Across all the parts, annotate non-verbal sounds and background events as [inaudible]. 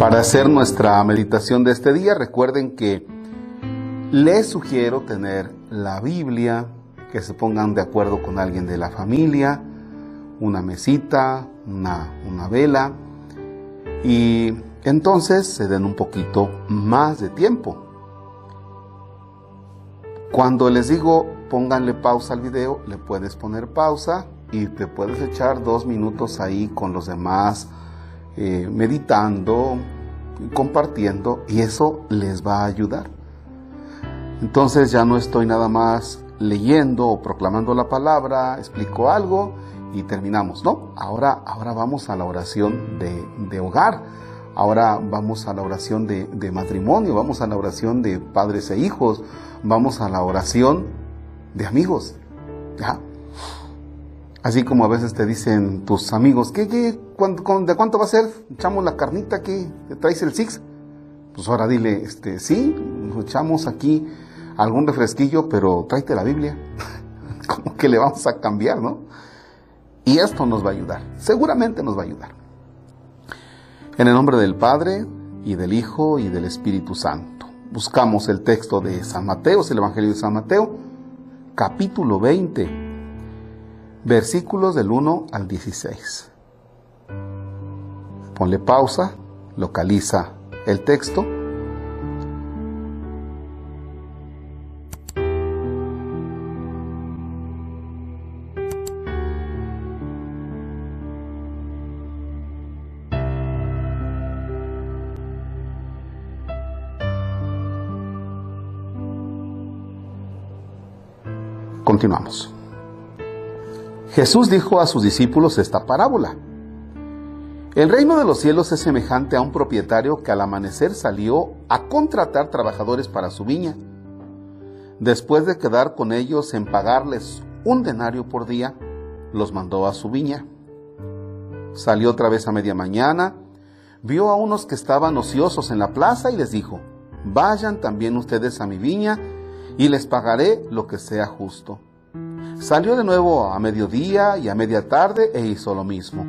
Para hacer nuestra meditación de este día, recuerden que les sugiero tener la Biblia, que se pongan de acuerdo con alguien de la familia, una mesita, una, vela, y entonces se den un poquito más de tiempo. Cuando les digo pónganle pausa al video, le puedes poner pausa y te puedes echar dos minutos ahí con los demás eh, meditando, compartiendo y eso les va a ayudar. Entonces ya no estoy nada más leyendo o proclamando la palabra, explico algo y terminamos. No, ahora, ahora vamos a la oración de, hogar, ahora vamos a la oración de, de matrimonio, vamos a la oración de padres e hijos, vamos a la oración de amigos. ¿ya? Así como a veces te dicen tus amigos, ¿qué, qué, de cuánto va a ser? ¿Echamos la carnita que te traes el six? Pues ahora dile, este, sí, echamos aquí algún refresquillo, pero tráete la Biblia. [laughs] como que le vamos a cambiar, ¿no? Y esto nos va a ayudar, seguramente nos va a ayudar. En el nombre del Padre, y del Hijo, y del Espíritu Santo. Buscamos el texto de San Mateo, es el Evangelio de San Mateo, capítulo 20, versículos del 1 al 16. Ponle pausa, localiza el texto Continuamos. Jesús dijo a sus discípulos esta parábola. El reino de los cielos es semejante a un propietario que al amanecer salió a contratar trabajadores para su viña. Después de quedar con ellos en pagarles un denario por día, los mandó a su viña. Salió otra vez a media mañana, vio a unos que estaban ociosos en la plaza y les dijo, vayan también ustedes a mi viña y les pagaré lo que sea justo. Salió de nuevo a mediodía y a media tarde e hizo lo mismo.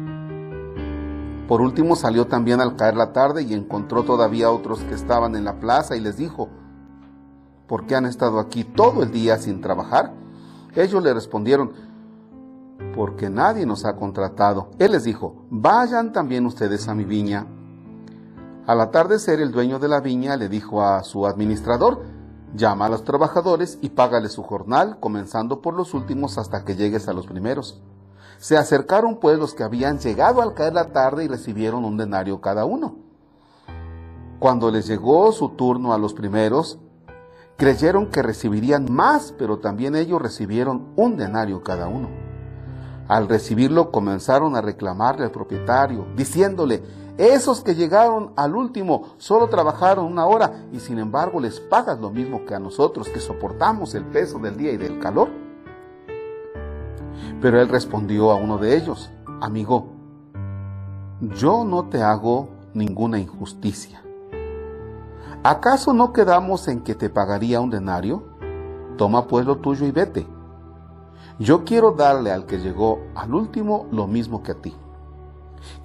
Por último salió también al caer la tarde y encontró todavía otros que estaban en la plaza y les dijo, ¿por qué han estado aquí todo el día sin trabajar? Ellos le respondieron, porque nadie nos ha contratado. Él les dijo, vayan también ustedes a mi viña. Al atardecer el dueño de la viña le dijo a su administrador, Llama a los trabajadores y págale su jornal, comenzando por los últimos hasta que llegues a los primeros. Se acercaron pues los que habían llegado al caer la tarde y recibieron un denario cada uno. Cuando les llegó su turno a los primeros, creyeron que recibirían más, pero también ellos recibieron un denario cada uno. Al recibirlo comenzaron a reclamarle al propietario, diciéndole, esos que llegaron al último solo trabajaron una hora y sin embargo les pagas lo mismo que a nosotros que soportamos el peso del día y del calor. Pero él respondió a uno de ellos, amigo, yo no te hago ninguna injusticia. ¿Acaso no quedamos en que te pagaría un denario? Toma pues lo tuyo y vete. Yo quiero darle al que llegó al último lo mismo que a ti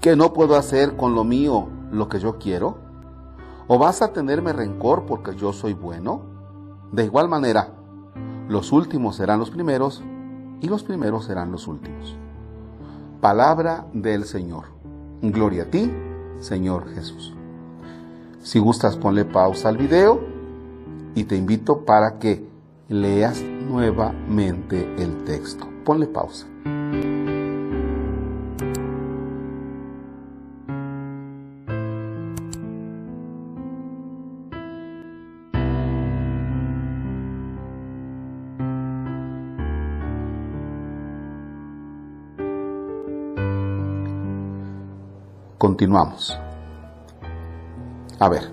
que no puedo hacer con lo mío lo que yo quiero? ¿O vas a tenerme rencor porque yo soy bueno? De igual manera, los últimos serán los primeros y los primeros serán los últimos. Palabra del Señor. Gloria a ti, Señor Jesús. Si gustas, ponle pausa al video y te invito para que leas nuevamente el texto. Ponle pausa. Continuamos. A ver,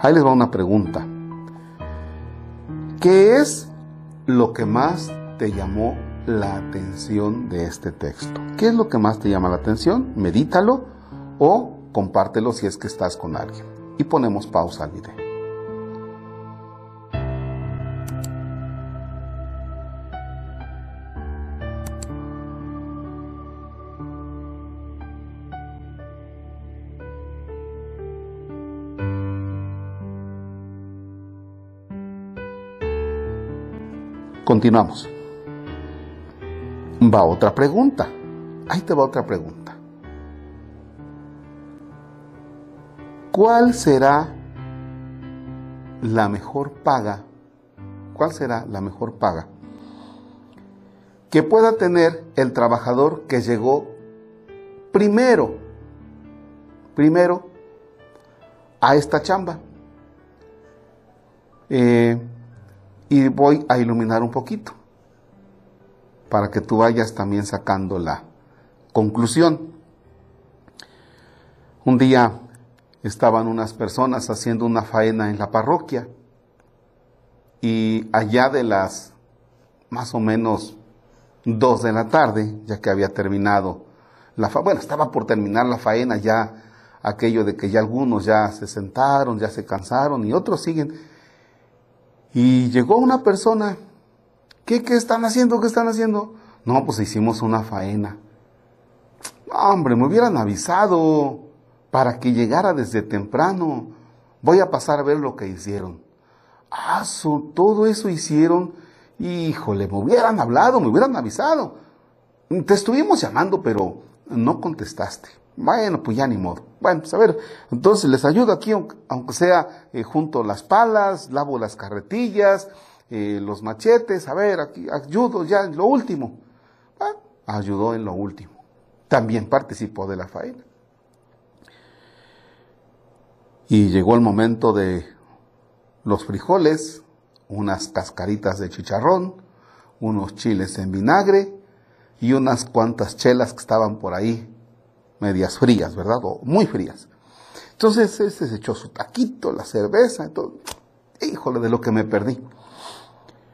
ahí les va una pregunta. ¿Qué es lo que más te llamó la atención de este texto? ¿Qué es lo que más te llama la atención? Medítalo o compártelo si es que estás con alguien. Y ponemos pausa al video. Continuamos. Va otra pregunta. Ahí te va otra pregunta. ¿Cuál será la mejor paga? ¿Cuál será la mejor paga que pueda tener el trabajador que llegó primero, primero a esta chamba? Eh, y voy a iluminar un poquito para que tú vayas también sacando la conclusión. Un día estaban unas personas haciendo una faena en la parroquia y allá de las más o menos dos de la tarde, ya que había terminado la faena, bueno, estaba por terminar la faena ya aquello de que ya algunos ya se sentaron, ya se cansaron y otros siguen. Y llegó una persona, ¿qué, qué están haciendo? ¿Qué están haciendo? No, pues hicimos una faena. Hombre, me hubieran avisado para que llegara desde temprano. Voy a pasar a ver lo que hicieron. Ah, todo eso hicieron. Híjole, me hubieran hablado, me hubieran avisado. Te estuvimos llamando, pero no contestaste. Bueno, pues ya ni modo. Bueno, pues a ver, entonces les ayudo aquí, aunque sea eh, junto las palas, lavo las carretillas, eh, los machetes, a ver, aquí ayudo ya en lo último. Ah, ayudó en lo último también participó de la faena. Y llegó el momento de los frijoles, unas cascaritas de chicharrón, unos chiles en vinagre y unas cuantas chelas que estaban por ahí, medias frías, ¿verdad? O muy frías. Entonces ese se echó su taquito, la cerveza, todo. Híjole, de lo que me perdí.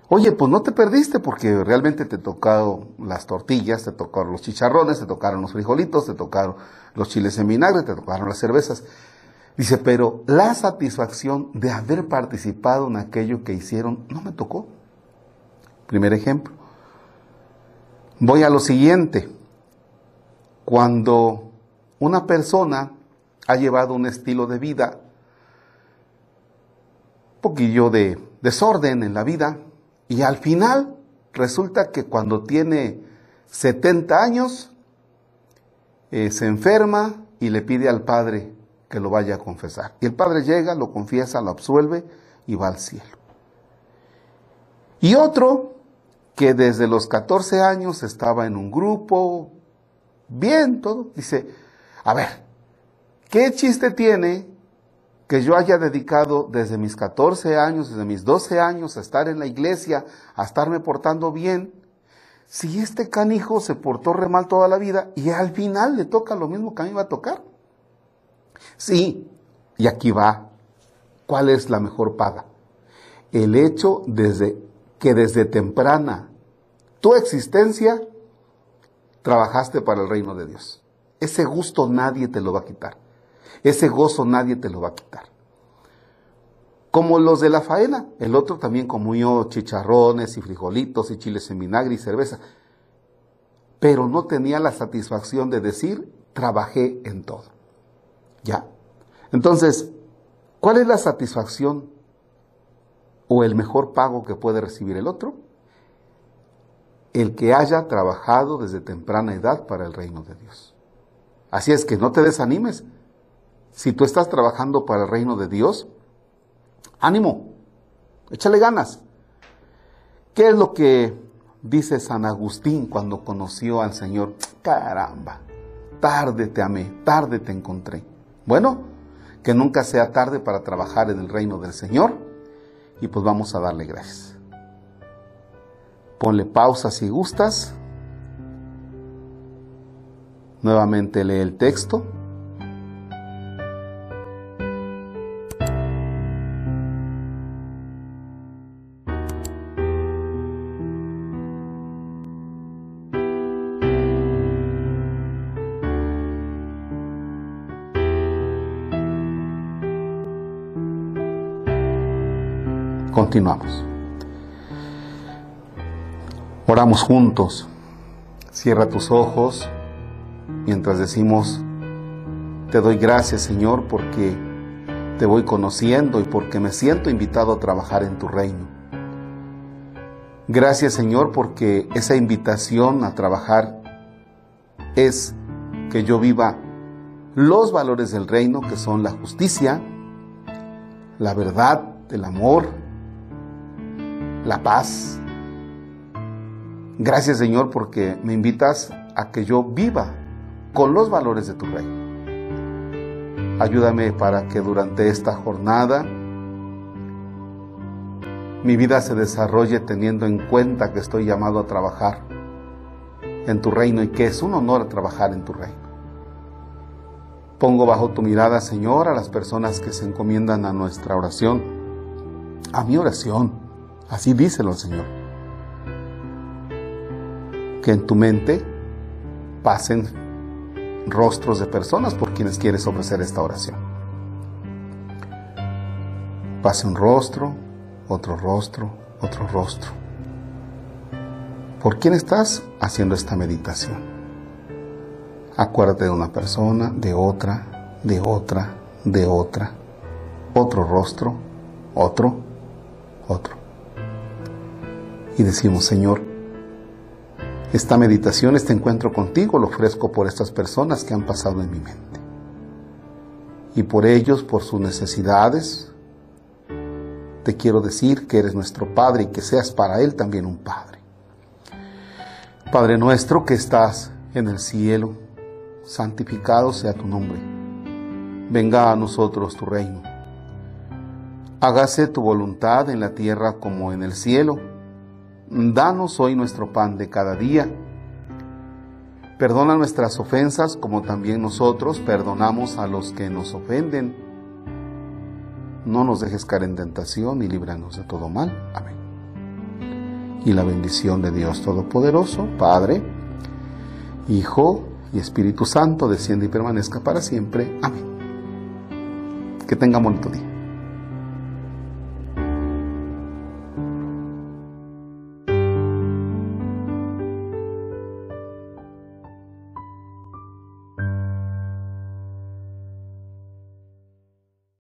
Oye, pues no te perdiste porque realmente te tocaron las tortillas, te tocaron los chicharrones, te tocaron los frijolitos, te tocaron los chiles en vinagre, te tocaron las cervezas. Dice, pero la satisfacción de haber participado en aquello que hicieron no me tocó. Primer ejemplo. Voy a lo siguiente. Cuando una persona ha llevado un estilo de vida, un poquillo de desorden en la vida, y al final resulta que cuando tiene 70 años, eh, se enferma y le pide al padre que lo vaya a confesar. Y el padre llega, lo confiesa, lo absuelve y va al cielo. Y otro que desde los 14 años estaba en un grupo, bien todo, dice, a ver, ¿qué chiste tiene que yo haya dedicado desde mis 14 años, desde mis 12 años a estar en la iglesia, a estarme portando bien, si este canijo se portó re mal toda la vida y al final le toca lo mismo que a mí va a tocar. Sí, y aquí va. ¿Cuál es la mejor paga? El hecho desde que desde temprana tu existencia trabajaste para el reino de Dios. Ese gusto nadie te lo va a quitar. Ese gozo nadie te lo va a quitar. Como los de la faena, el otro también comió chicharrones y frijolitos y chiles en vinagre y cerveza, pero no tenía la satisfacción de decir, trabajé en todo. ¿Ya? Entonces, ¿cuál es la satisfacción o el mejor pago que puede recibir el otro? El que haya trabajado desde temprana edad para el reino de Dios. Así es que no te desanimes. Si tú estás trabajando para el reino de Dios, ánimo, échale ganas. ¿Qué es lo que dice San Agustín cuando conoció al Señor? Caramba, tarde te amé, tarde te encontré. Bueno, que nunca sea tarde para trabajar en el reino del Señor y pues vamos a darle gracias. Ponle pausa si gustas. Nuevamente lee el texto. Continuamos. Oramos juntos. Cierra tus ojos mientras decimos, te doy gracias Señor porque te voy conociendo y porque me siento invitado a trabajar en tu reino. Gracias Señor porque esa invitación a trabajar es que yo viva los valores del reino que son la justicia, la verdad, el amor, la paz. Gracias Señor porque me invitas a que yo viva con los valores de tu reino. Ayúdame para que durante esta jornada mi vida se desarrolle teniendo en cuenta que estoy llamado a trabajar en tu reino y que es un honor trabajar en tu reino. Pongo bajo tu mirada, Señor, a las personas que se encomiendan a nuestra oración, a mi oración. Así díselo, Señor. Que en tu mente pasen rostros de personas por quienes quieres ofrecer esta oración. Pase un rostro, otro rostro, otro rostro. ¿Por quién estás haciendo esta meditación? Acuérdate de una persona, de otra, de otra, de otra, otro rostro, otro, otro. Y decimos, Señor, esta meditación, este encuentro contigo lo ofrezco por estas personas que han pasado en mi mente. Y por ellos, por sus necesidades, te quiero decir que eres nuestro Padre y que seas para Él también un Padre. Padre nuestro que estás en el cielo, santificado sea tu nombre. Venga a nosotros tu reino. Hágase tu voluntad en la tierra como en el cielo. Danos hoy nuestro pan de cada día. Perdona nuestras ofensas como también nosotros perdonamos a los que nos ofenden no nos dejes caer en tentación y líbranos de todo mal. Amén. Y la bendición de Dios Todopoderoso, Padre, Hijo y Espíritu Santo, desciende y permanezca para siempre. Amén. Que tenga bonito día.